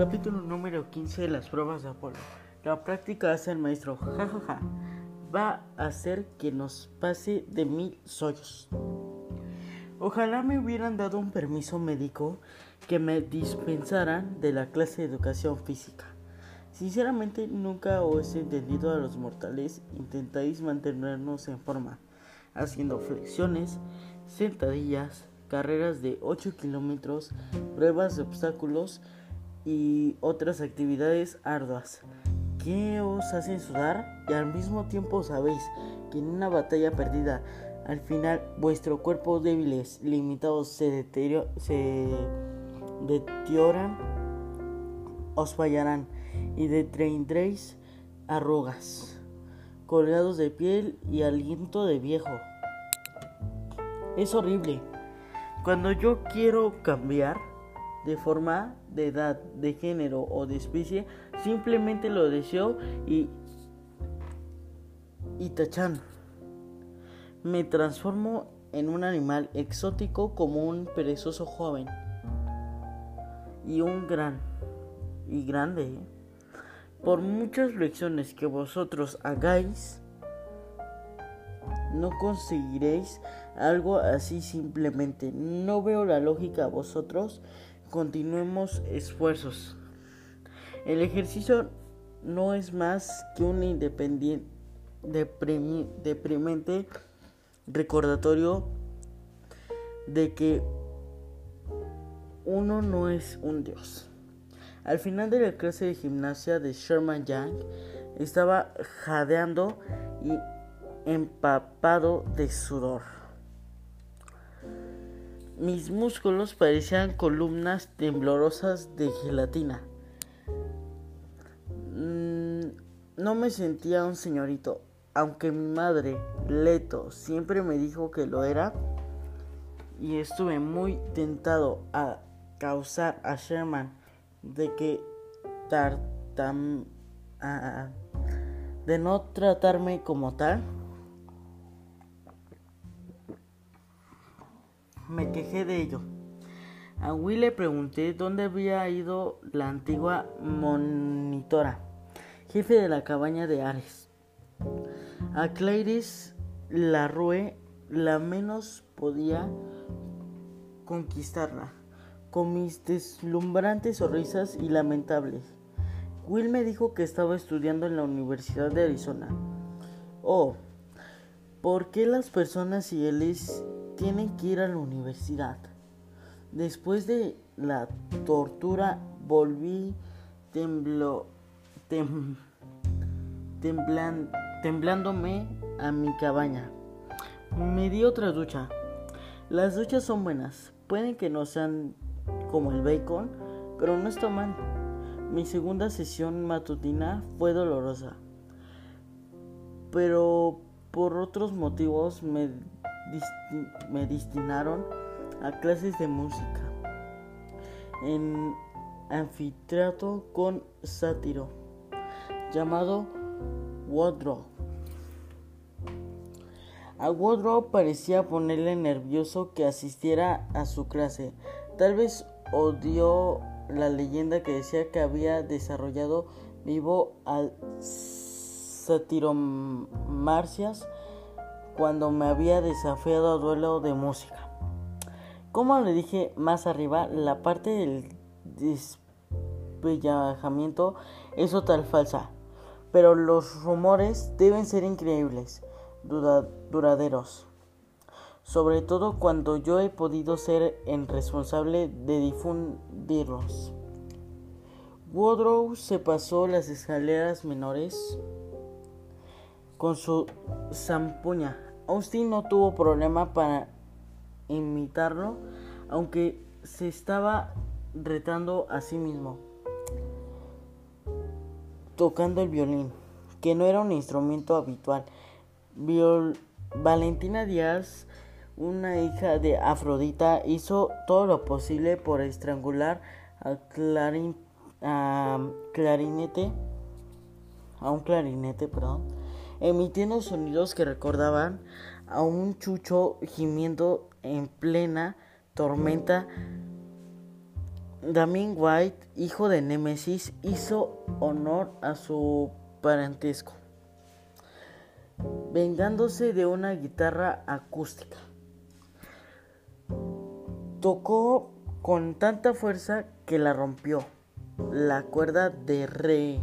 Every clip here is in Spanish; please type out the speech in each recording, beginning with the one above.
Capítulo número 15 de las pruebas de Apolo. La práctica hace el maestro. Ja, ja, ja. Va a hacer que nos pase de mil sollos. Ojalá me hubieran dado un permiso médico que me dispensaran de la clase de educación física. Sinceramente nunca os he entendido a los mortales. Intentáis mantenernos en forma, haciendo flexiones, sentadillas, carreras de 8 kilómetros, pruebas de obstáculos y otras actividades arduas que os hacen sudar y al mismo tiempo sabéis que en una batalla perdida al final vuestro cuerpo débiles, limitados se, se deterioran, os fallarán y detendréis arrugas, colgados de piel y aliento de viejo. Es horrible. Cuando yo quiero cambiar de forma, de edad, de género o de especie, simplemente lo deseo y y tachan. Me transformo en un animal exótico como un perezoso joven y un gran y grande. ¿eh? Por muchas lecciones que vosotros hagáis, no conseguiréis algo así simplemente. No veo la lógica a vosotros. Continuemos esfuerzos. El ejercicio no es más que un independiente deprimente recordatorio de que uno no es un dios. Al final de la clase de gimnasia de Sherman Young estaba jadeando y empapado de sudor. Mis músculos parecían columnas temblorosas de gelatina. Mm, no me sentía un señorito, aunque mi madre, Leto, siempre me dijo que lo era. Y estuve muy tentado a causar a Sherman de que tartam, de no tratarme como tal. Me quejé de ello. A Will le pregunté dónde había ido la antigua monitora, jefe de la cabaña de Ares. A Clarice la Rue la menos podía conquistarla, con mis deslumbrantes sonrisas y lamentables. Will me dijo que estaba estudiando en la Universidad de Arizona. Oh, ¿por qué las personas y éles tienen que ir a la universidad. Después de la tortura volví temblo, temblándome a mi cabaña. Me di otra ducha. Las duchas son buenas. Pueden que no sean como el bacon, pero no está mal. Mi segunda sesión matutina fue dolorosa. Pero por otros motivos me me destinaron a clases de música en anfiteatro con sátiro llamado Woodrow. A Woodrow parecía ponerle nervioso que asistiera a su clase. Tal vez odió la leyenda que decía que había desarrollado vivo al sátiro Marcias cuando me había desafiado a duelo de música. Como le dije más arriba, la parte del despellejamiento es total falsa, pero los rumores deben ser increíbles, duraderos. Sobre todo cuando yo he podido ser el responsable de difundirlos. Woodrow se pasó las escaleras menores con su zampuña Austin no tuvo problema para imitarlo, aunque se estaba retando a sí mismo, tocando el violín, que no era un instrumento habitual. Valentina Díaz, una hija de Afrodita, hizo todo lo posible por estrangular a, a clarinete, a un clarinete, perdón emitiendo sonidos que recordaban a un chucho gimiendo en plena tormenta Damien White, hijo de Nemesis, hizo honor a su parentesco, vengándose de una guitarra acústica. Tocó con tanta fuerza que la rompió la cuerda de re.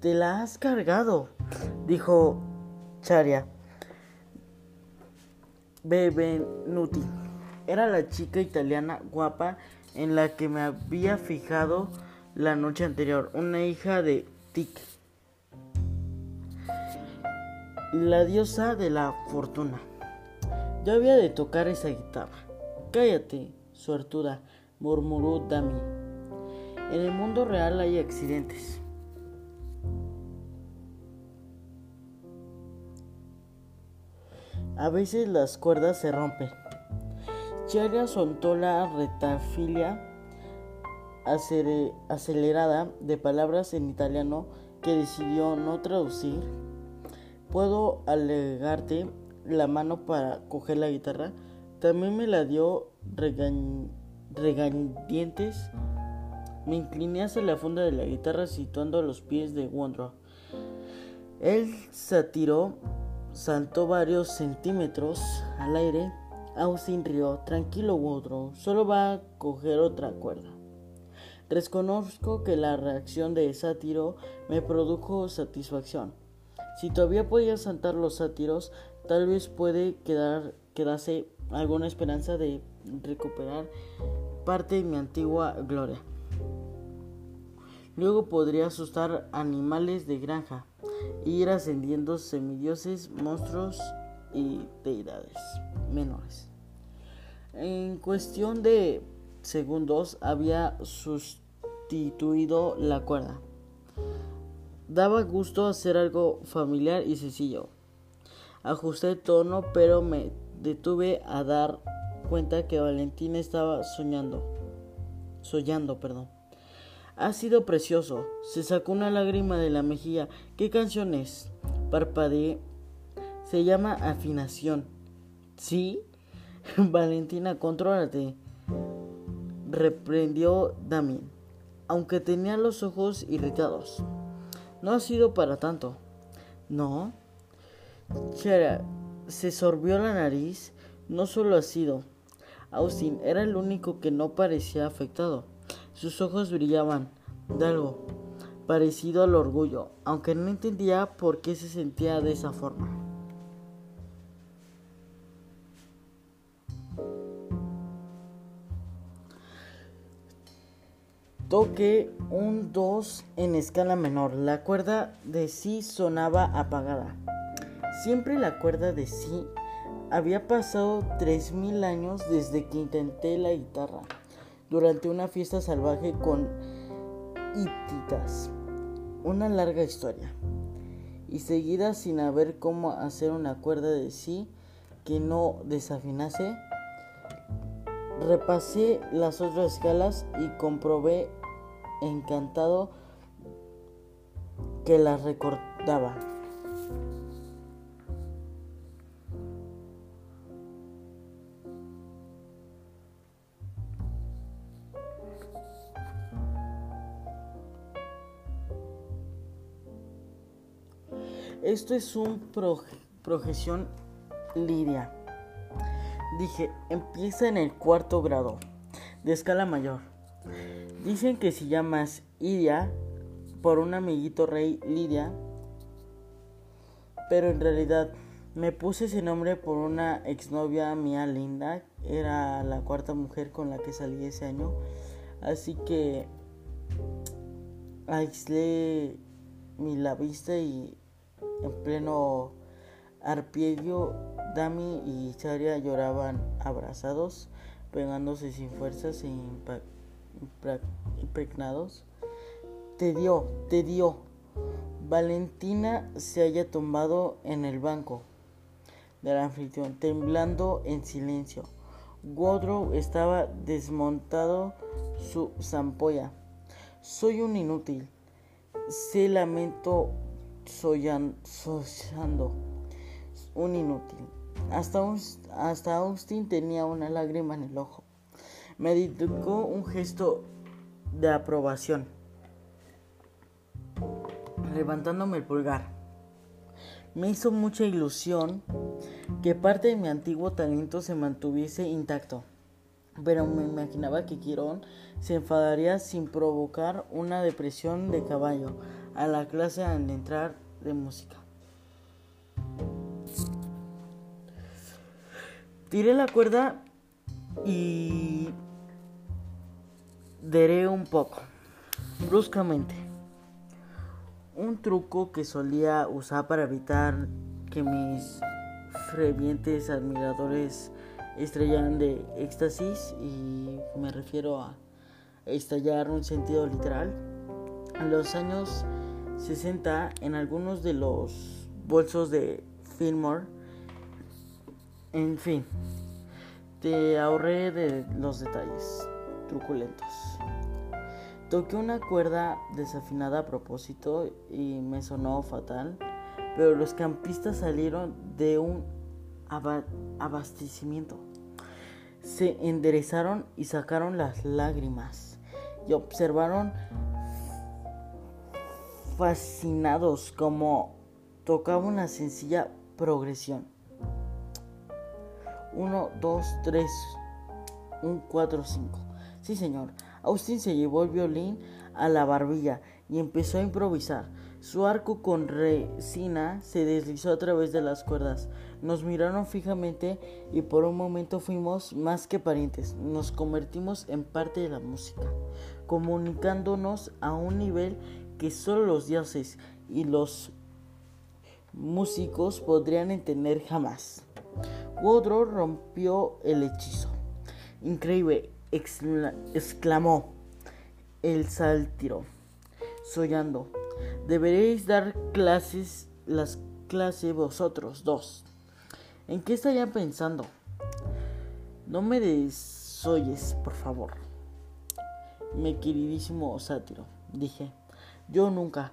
Te la has cargado, dijo Charia. Bebenuti era la chica italiana guapa en la que me había fijado la noche anterior, una hija de Tic, la diosa de la fortuna. Yo había de tocar esa guitarra. Cállate, suertuda, murmuró Dami. En el mundo real hay accidentes. A veces las cuerdas se rompen. Charia soltó la retafilia acelerada de palabras en italiano que decidió no traducir. Puedo alegarte la mano para coger la guitarra. También me la dio regañdientes. Me incliné hacia la funda de la guitarra situando los pies de Wondro. Él se tiró, saltó varios centímetros al aire Austin rió. Tranquilo, Woodrow. Solo va a coger otra cuerda. Reconozco que la reacción de sátiro me produjo satisfacción. Si todavía podía saltar los sátiros, tal vez puede quedar, quedarse alguna esperanza de recuperar parte de mi antigua gloria. Luego podría asustar animales de granja ir ascendiendo semidioses, monstruos y deidades menores. En cuestión de segundos había sustituido la cuerda. Daba gusto hacer algo familiar y sencillo. Ajusté tono, pero me detuve a dar cuenta que Valentina estaba soñando. Soñando, perdón. Ha sido precioso. Se sacó una lágrima de la mejilla. ¿Qué canción es? Parpadeé. Se llama Afinación. ¿Sí? Valentina, contrólate. Reprendió Damien, aunque tenía los ojos irritados. No ha sido para tanto. No. Chera se sorbió la nariz. No solo ha sido. Austin era el único que no parecía afectado. Sus ojos brillaban de algo parecido al orgullo, aunque no entendía por qué se sentía de esa forma. Toque un 2 en escala menor. La cuerda de Si sonaba apagada. Siempre la cuerda de Si había pasado 3.000 años desde que intenté la guitarra durante una fiesta salvaje con hititas. Una larga historia. Y seguida sin haber cómo hacer una cuerda de Si que no desafinase, repasé las otras escalas y comprobé encantado que la recordaba. Esto es un projeción lidia. Dije, empieza en el cuarto grado de escala mayor. Dicen que si llamas Idia por un amiguito rey Lidia, pero en realidad me puse ese nombre por una exnovia mía linda, era la cuarta mujer con la que salí ese año, así que aislé mi la vista y en pleno arpieguio Dami y Charia lloraban abrazados, pegándose sin fuerzas e impregnados. Te dio, te dio. Valentina se haya tumbado en el banco de la anfitrión, temblando en silencio. Wodrow estaba desmontado su zampolla. Soy un inútil. Se lamento sollando. Un inútil. Hasta, hasta Austin tenía una lágrima en el ojo. Me dedicó un gesto de aprobación, levantándome el pulgar. Me hizo mucha ilusión que parte de mi antiguo talento se mantuviese intacto, pero me imaginaba que Quirón se enfadaría sin provocar una depresión de caballo a la clase al entrar de música. Tiré la cuerda y deré un poco, bruscamente. Un truco que solía usar para evitar que mis fervientes admiradores estallaran de éxtasis y me refiero a estallar un sentido literal. En los años 60 en algunos de los bolsos de Fillmore en fin, te ahorré de los detalles truculentos. Toqué una cuerda desafinada a propósito y me sonó fatal, pero los campistas salieron de un abastecimiento. Se enderezaron y sacaron las lágrimas y observaron fascinados como tocaba una sencilla progresión. 1, 2, 3, 1, 4, 5. Sí, señor. Austin se llevó el violín a la barbilla y empezó a improvisar. Su arco con resina se deslizó a través de las cuerdas. Nos miraron fijamente y por un momento fuimos más que parientes. Nos convertimos en parte de la música, comunicándonos a un nivel que solo los dioses y los músicos podrían entender jamás. Woodrow rompió el hechizo. Increíble, exclamó el sáltiro, sollando. Deberéis dar clases, las clases vosotros dos. ¿En qué estarían pensando? No me desoyes, por favor. Mi queridísimo sátiro, dije. Yo nunca.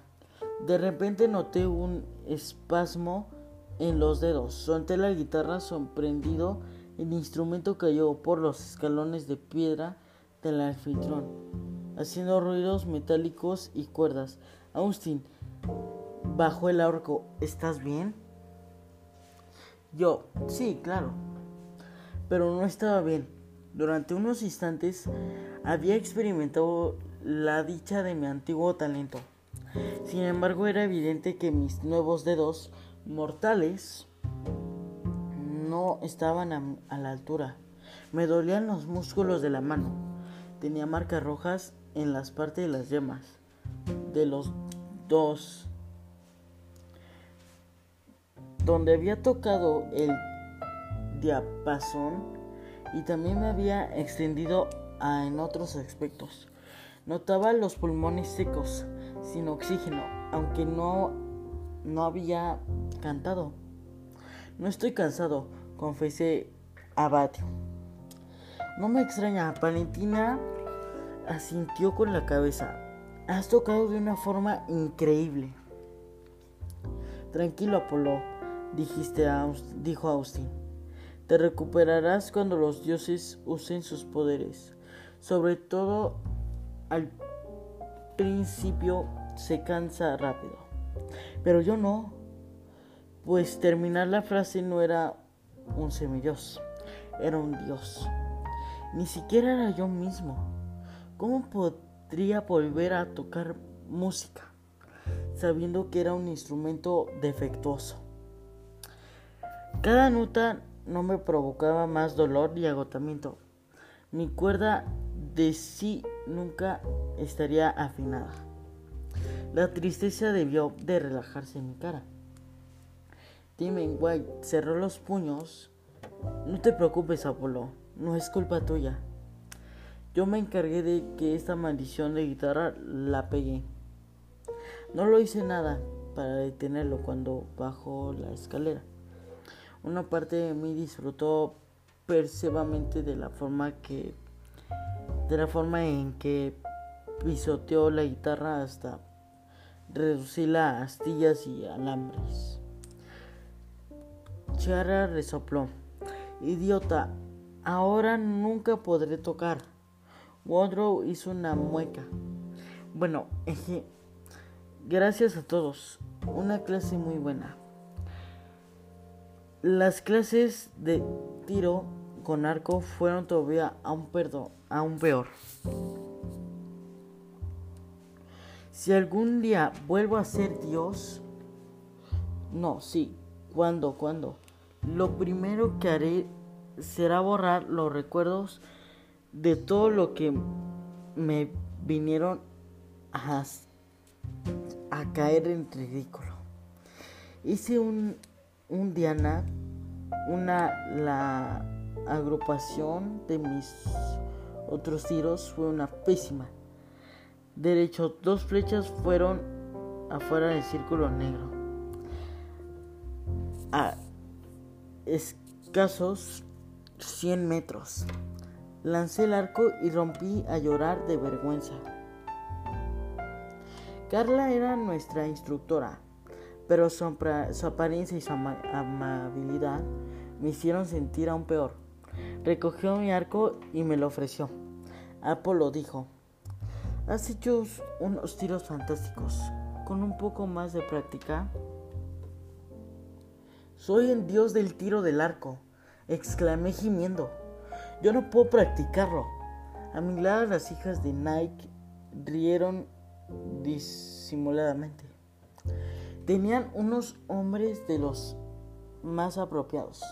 De repente noté un espasmo en los dedos. Solté la guitarra sorprendido. El instrumento cayó por los escalones de piedra del anfitrión, haciendo ruidos metálicos y cuerdas. Austin bajó el arco. ¿Estás bien? Yo, sí, claro. Pero no estaba bien. Durante unos instantes había experimentado la dicha de mi antiguo talento. Sin embargo, era evidente que mis nuevos dedos mortales no estaban a, la altura. Me dolían los músculos de la mano. Tenía marcas rojas en las partes de las yemas de los dos. Donde había tocado el diapasón y también me había extendido en otros aspectos. Notaba los pulmones secos, sin oxígeno, aunque no, no había cantado. No estoy cansado, confesé Abatio. No me extraña, Valentina asintió con la cabeza. Has tocado de una forma increíble. Tranquilo, Apolo, dijiste dijo Austin. Te recuperarás cuando los dioses usen sus poderes. Sobre todo al principio se cansa rápido. Pero yo no pues terminar la frase no era un semidios, era un dios. Ni siquiera era yo mismo. ¿Cómo podría volver a tocar música sabiendo que era un instrumento defectuoso? Cada nota no me provocaba más dolor y agotamiento. Mi cuerda de sí nunca estaría afinada. La tristeza debió de relajarse en mi cara. Timmy White cerró los puños. No te preocupes, Apolo, no es culpa tuya. Yo me encargué de que esta maldición de guitarra la pegué. No lo hice nada para detenerlo cuando bajó la escalera. Una parte de mí disfrutó percebamente de la forma que de la forma en que pisoteó la guitarra hasta reducirla a astillas y alambres. Chara resopló. Idiota, ahora nunca podré tocar. Woodrow hizo una mueca. Bueno, gracias a todos. Una clase muy buena. Las clases de tiro con arco fueron todavía aún, aún peor. Si algún día vuelvo a ser Dios, no, sí, ¿cuándo? ¿Cuándo? Lo primero que haré será borrar los recuerdos de todo lo que me vinieron a, a caer en ridículo. Hice un, un Diana, una la agrupación de mis otros tiros fue una pésima. Derecho, dos flechas fueron afuera del círculo negro. A escasos 100 metros. Lancé el arco y rompí a llorar de vergüenza. Carla era nuestra instructora, pero su, apariencia y su amabilidad me hicieron sentir aún peor. Recogió mi arco y me lo ofreció. Apolo dijo, has hecho unos tiros fantásticos. Con un poco más de práctica. Soy el dios del tiro del arco, exclamé gimiendo. Yo no puedo practicarlo. A mi lado las hijas de Nike rieron disimuladamente. Tenían unos hombres de los más apropiados.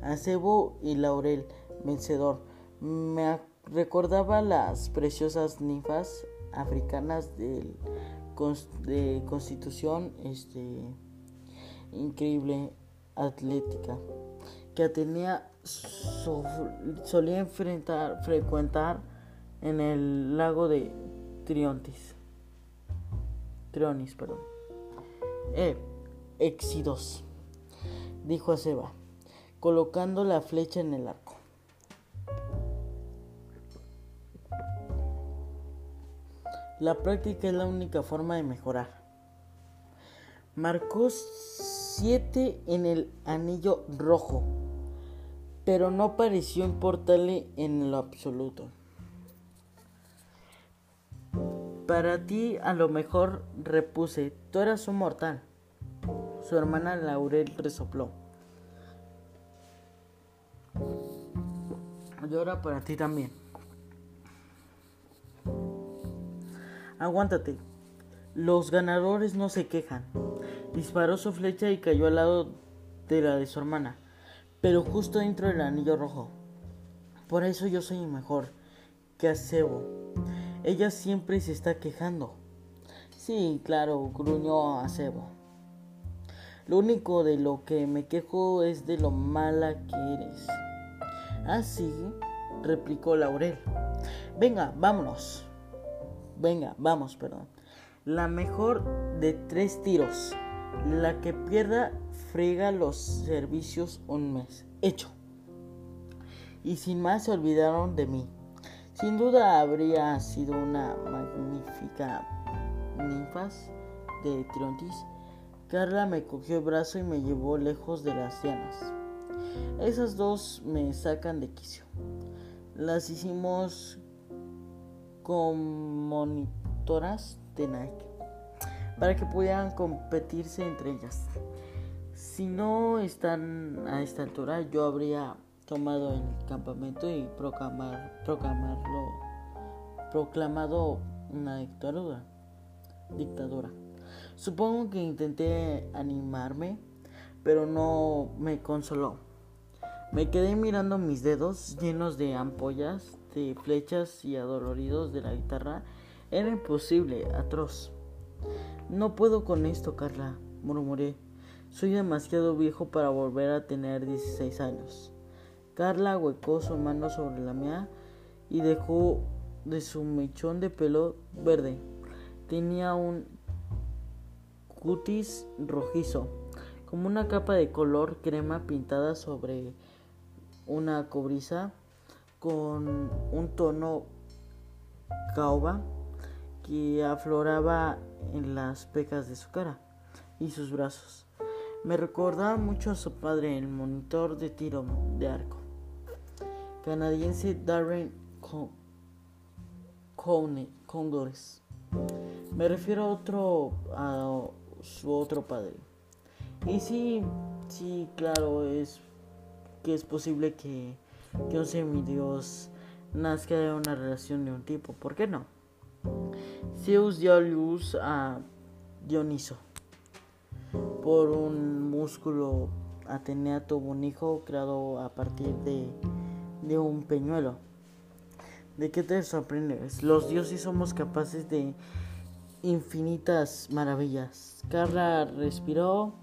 Acebo y Laurel, vencedor. Me recordaba las preciosas ninfas africanas de constitución este, increíble atlética que tenía solía enfrentar, frecuentar en el lago de Triontis. Trionis, perdón. Eh, Exidos, dijo a Seba, colocando la flecha en el arco. La práctica es la única forma de mejorar. Marcó 7 en el anillo rojo pero no pareció importarle en lo absoluto. Para ti a lo mejor repuse, tú eras un mortal. Su hermana Laurel resopló. Llora para ti también. Aguántate. Los ganadores no se quejan. Disparó su flecha y cayó al lado de la de su hermana pero justo dentro del anillo rojo. Por eso yo soy mejor que Acebo. Ella siempre se está quejando. Sí, claro, gruñó Acebo. Lo único de lo que me quejo es de lo mala que eres. Ah, sí, replicó Laurel. Venga, vámonos. Venga, vamos, perdón. La mejor de tres tiros. La que pierda frega los servicios un mes. Hecho. Y sin más se olvidaron de mí. Sin duda habría sido una magnífica ninfas de Triontis. Carla me cogió el brazo y me llevó lejos de las llanas. Esas dos me sacan de quicio. Las hicimos con monitoras de Nike para que pudieran competirse entre ellas. Si no están a esta altura, yo habría tomado el campamento y proclamar, proclamarlo, proclamado una dictadura. dictadura. Supongo que intenté animarme, pero no me consoló. Me quedé mirando mis dedos llenos de ampollas, de flechas y adoloridos de la guitarra. Era imposible, atroz. No puedo con esto, Carla, murmuré. Soy demasiado viejo para volver a tener 16 años. Carla huecó su mano sobre la mía y dejó de su mechón de pelo verde. Tenía un cutis rojizo, como una capa de color crema pintada sobre una cobriza con un tono caoba que afloraba en las pecas de su cara y sus brazos. Me recordaba mucho a su padre, el monitor de tiro de arco, canadiense Darren cóndores. Me refiero a otro, a su otro padre. Y sí, sí, claro, es que es posible que, que un semidios nazca de una relación de un tipo. ¿Por qué no? Zeus dio luz a Dioniso por un músculo Atenea tuvo un hijo creado a partir de, de un peñuelo. ¿De qué te sorprendes? Los dioses somos capaces de infinitas maravillas. Carla respiró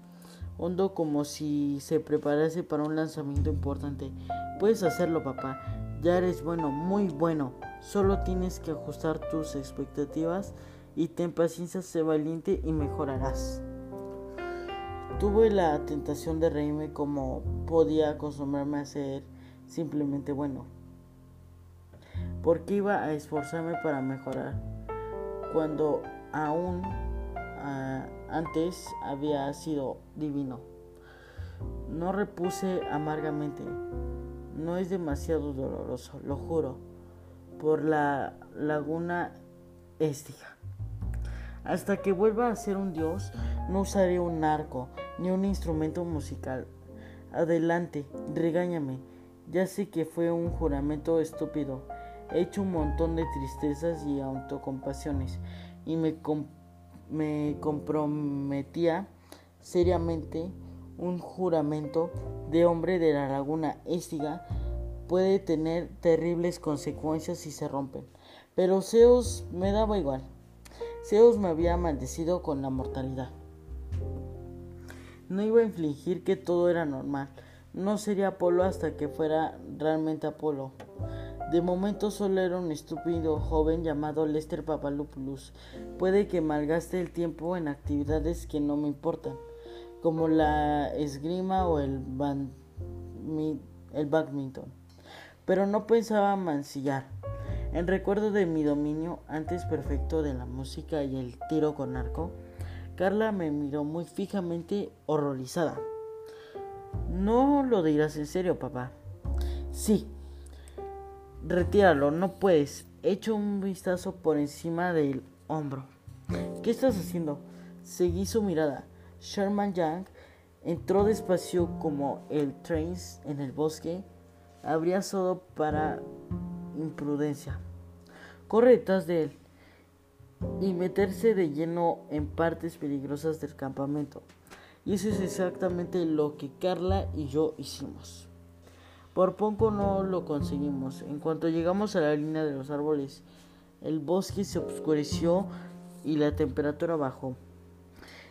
hondo como si se preparase para un lanzamiento importante. Puedes hacerlo, papá. Ya eres bueno, muy bueno. Solo tienes que ajustar tus expectativas y ten paciencia, sé valiente y mejorarás. Tuve la tentación de reírme como podía acostumbrarme a ser simplemente bueno. Porque iba a esforzarme para mejorar cuando aún ah, antes había sido divino. No repuse amargamente. No es demasiado doloroso, lo juro. Por la laguna Estiga. Hasta que vuelva a ser un dios, no usaré un arco ni un instrumento musical. Adelante, regáñame. Ya sé que fue un juramento estúpido. He hecho un montón de tristezas y autocompasiones y me, me comprometía seriamente un juramento de hombre de la laguna Estiga puede tener terribles consecuencias si se rompen. Pero Zeus me daba igual. Zeus me había maldecido con la mortalidad. No iba a infligir que todo era normal. No sería Apolo hasta que fuera realmente Apolo. De momento solo era un estúpido joven llamado Lester Papalopoulos. Puede que malgaste el tiempo en actividades que no me importan, como la esgrima o el, el badminton. Pero no pensaba mancillar. En recuerdo de mi dominio antes perfecto de la música y el tiro con arco, Carla me miró muy fijamente, horrorizada. No lo dirás en serio, papá. Sí. Retíralo, no puedes. Echo un vistazo por encima del hombro. ¿Qué estás haciendo? Seguí su mirada. Sherman Young entró despacio como el trains en el bosque. Habría solo para imprudencia. Corre detrás de él y meterse de lleno en partes peligrosas del campamento. Y eso es exactamente lo que Carla y yo hicimos. Por poco no lo conseguimos. En cuanto llegamos a la línea de los árboles, el bosque se oscureció y la temperatura bajó.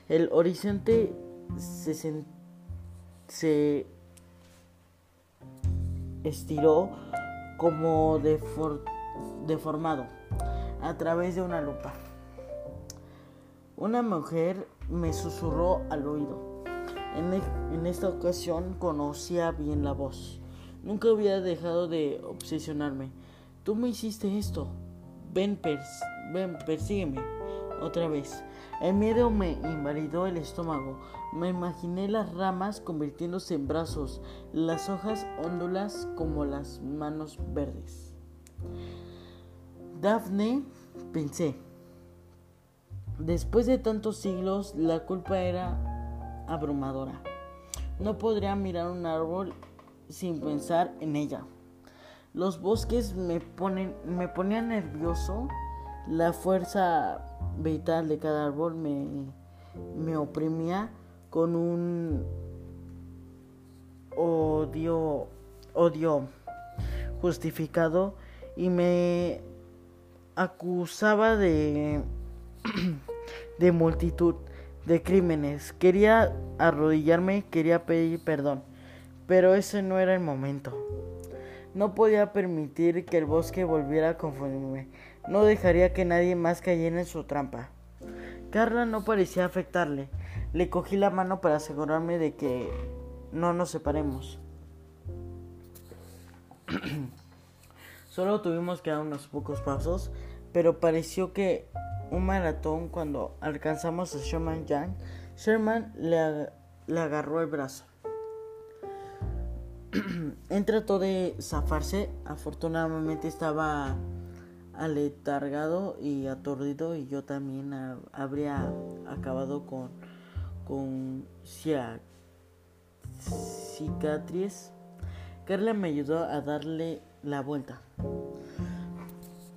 El horizonte se, se estiró como deformado a través de una lupa. Una mujer me susurró al oído. En, en, esta ocasión conocía bien la voz. Nunca había dejado de obsesionarme. Tú me hiciste esto. Ven, ven, persígueme. Otra vez. El miedo me invalidó el estómago. Me imaginé las ramas convirtiéndose en brazos, las hojas óndulas como las manos verdes. Daphne, pensé. Después de tantos siglos, la culpa era abrumadora. No podría mirar un árbol sin pensar en ella. Los bosques me, ponen, me ponían nervioso. La fuerza vital de cada árbol me, me oprimía con un odio, odio justificado y me acusaba de, de multitud de crímenes. Quería arrodillarme, quería pedir perdón, pero ese no era el momento. No podía permitir que el bosque volviera a confundirme. No dejaría que nadie más cayera en su trampa. Carla no parecía afectarle. Le cogí la mano para asegurarme de que no nos separemos. Solo tuvimos que dar unos pocos pasos pero pareció que un maratón cuando alcanzamos a Sherman Young, Sherman le, le agarró el brazo. Él trató de zafarse, afortunadamente estaba aletargado y aturdido y yo también habría acabado con, con cicatriz. Carla me ayudó a darle la vuelta.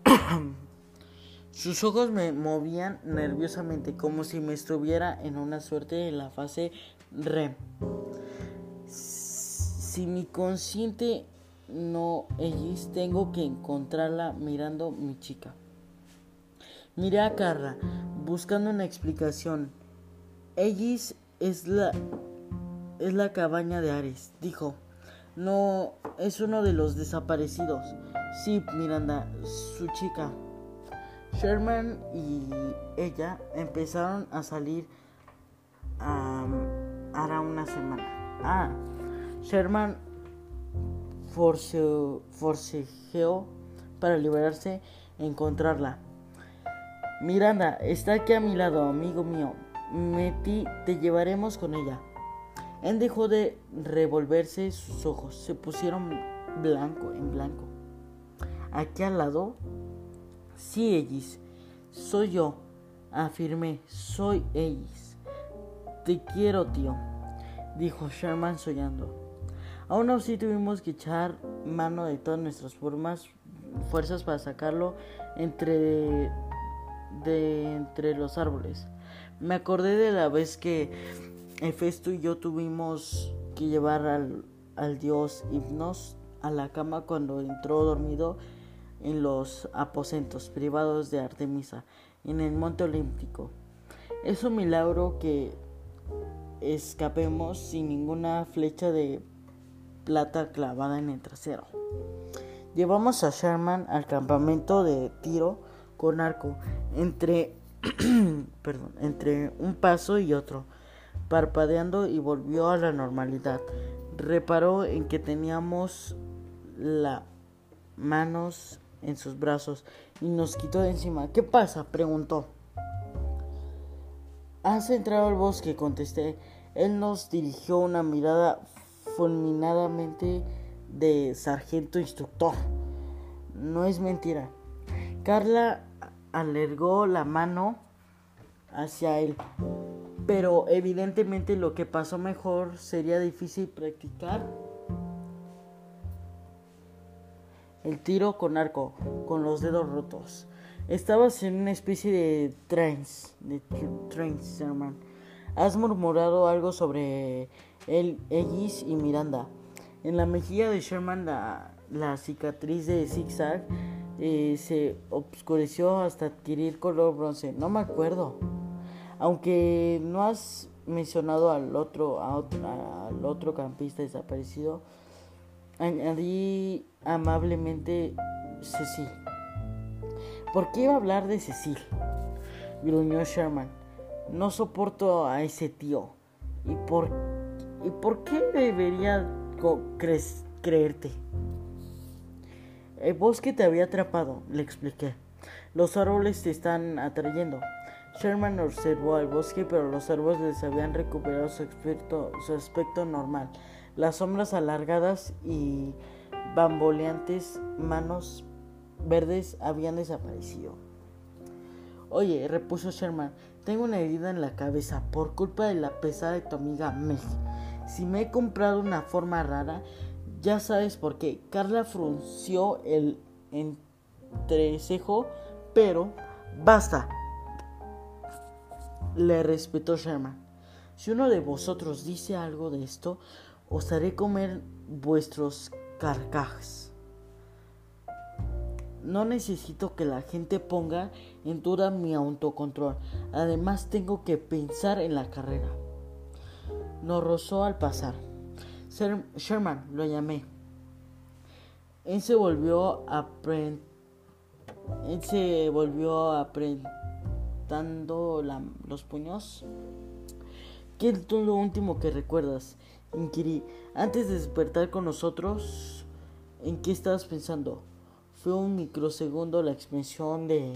Sus ojos me movían nerviosamente como si me estuviera en una suerte en la fase REM. Si mi consciente no Ellis, tengo que encontrarla mirando mi chica. Miré a Carla, buscando una explicación. Ellis es la es la cabaña de Ares, dijo. No, es uno de los desaparecidos. Sí, Miranda, su chica. Sherman y ella empezaron a salir hará una semana. Ah, Sherman forcejeó para liberarse e encontrarla. Miranda, está aquí a mi lado, amigo mío. Metí, te llevaremos con ella. Él dejó de revolverse sus ojos, se pusieron blanco en blanco. Aquí al lado, sí, Ellis, soy yo, afirmé, soy Ellis. Te quiero, tío, dijo Sherman soñando. Aún así tuvimos que echar mano de todas nuestras formas, fuerzas para sacarlo entre, de entre los árboles. Me acordé de la vez que Hefesto y yo tuvimos que llevar al, al dios Hipnos a la cama cuando entró dormido en los aposentos privados de Artemisa en el monte olímpico. Es un milagro que escapemos sin ninguna flecha de plata clavada en el trasero. Llevamos a Sherman al campamento de tiro con arco entre, perdón, entre un paso y otro, parpadeando y volvió a la normalidad. Reparó en que teníamos las manos en sus brazos y nos quitó de encima. ¿Qué pasa? preguntó. ¿Has entrado al bosque? contesté. Él nos dirigió una mirada fulminadamente de sargento instructor. No es mentira. Carla alargó la mano hacia él, pero evidentemente lo que pasó mejor sería difícil practicar el tiro con arco, con los dedos rotos. Estabas en una especie de trance, de trance, hermano. Has murmurado algo sobre él, Ellis y Miranda. En la mejilla de Sherman la, cicatriz de zigzag eh, se oscureció hasta adquirir color bronce. No me acuerdo. Aunque no has mencionado al otro, al otro campista desaparecido, añadí amablemente Cecil. ¿Por qué iba a hablar de Cecil? gruñó Sherman. No soporto a ese tío. ¿Y por, ¿y por qué debería creerte? El bosque te había atrapado, le expliqué. Los árboles te están atrayendo. Sherman observó al bosque, pero los árboles habían recuperado su aspecto, normal. Las sombras alargadas y bamboleantes manos verdes habían desaparecido. Oye, repuso Sherman, tengo una herida en la cabeza por culpa de la pesada de tu amiga Meg. Si me he comprado una forma rara, ya sabes por qué. Carla frunció el entrecejo, pero basta. Le respetó Sherman. Si uno de vosotros dice algo de esto, os haré comer vuestros carcajes. No necesito que la gente ponga en duda mi autocontrol. Además tengo que pensar en la carrera. Nos rozó al pasar. Sherman, lo llamé. Él se volvió a Él se volvió apretando los puños. ¿Qué es lo último que recuerdas? Inquirí. Antes de despertar con nosotros, ¿en qué estabas pensando? Fue un microsegundo la expresión de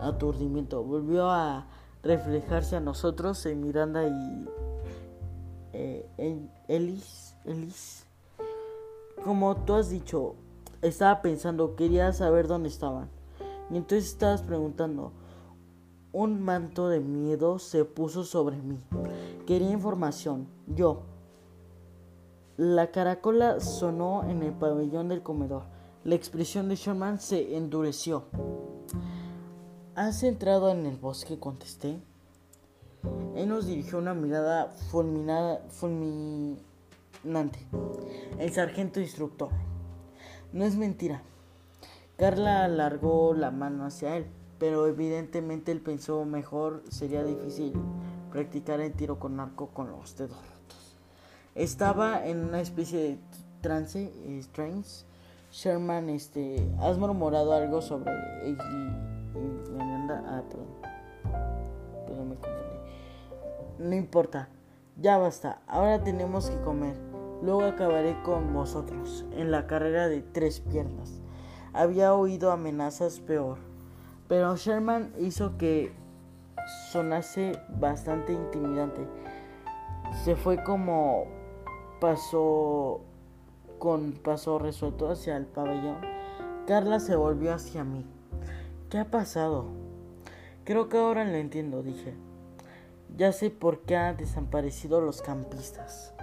aturdimiento. Volvió a reflejarse a nosotros en Miranda y eh, Ellis, Ellis. Como tú has dicho, estaba pensando, quería saber dónde estaban. Y entonces estabas preguntando. Un manto de miedo se puso sobre mí. Quería información. Yo. La caracola sonó en el pabellón del comedor. La expresión de Sherman se endureció. ¿Has entrado en el bosque? contesté. Él nos dirigió una mirada fulminada, fulminante. El sargento instructor. No es mentira. Carla alargó la mano hacia él, pero evidentemente él pensó mejor sería difícil practicar el tiro con arco con los dedos rotos. Estaba en una especie de trance, strange. Sherman, este, has murmurado algo sobre Ah, perdón. me No importa. Ya basta. Ahora tenemos que comer. Luego acabaré con vosotros en la carrera de tres piernas. Había oído amenazas peor. Pero Sherman hizo que sonase bastante intimidante. Se fue como pasó con paso resuelto hacia el pabellón. Carla se volvió hacia mí. ¿Qué ha pasado? Creo que ahora lo entiendo, dije. Ya sé por qué han desaparecido los campistas.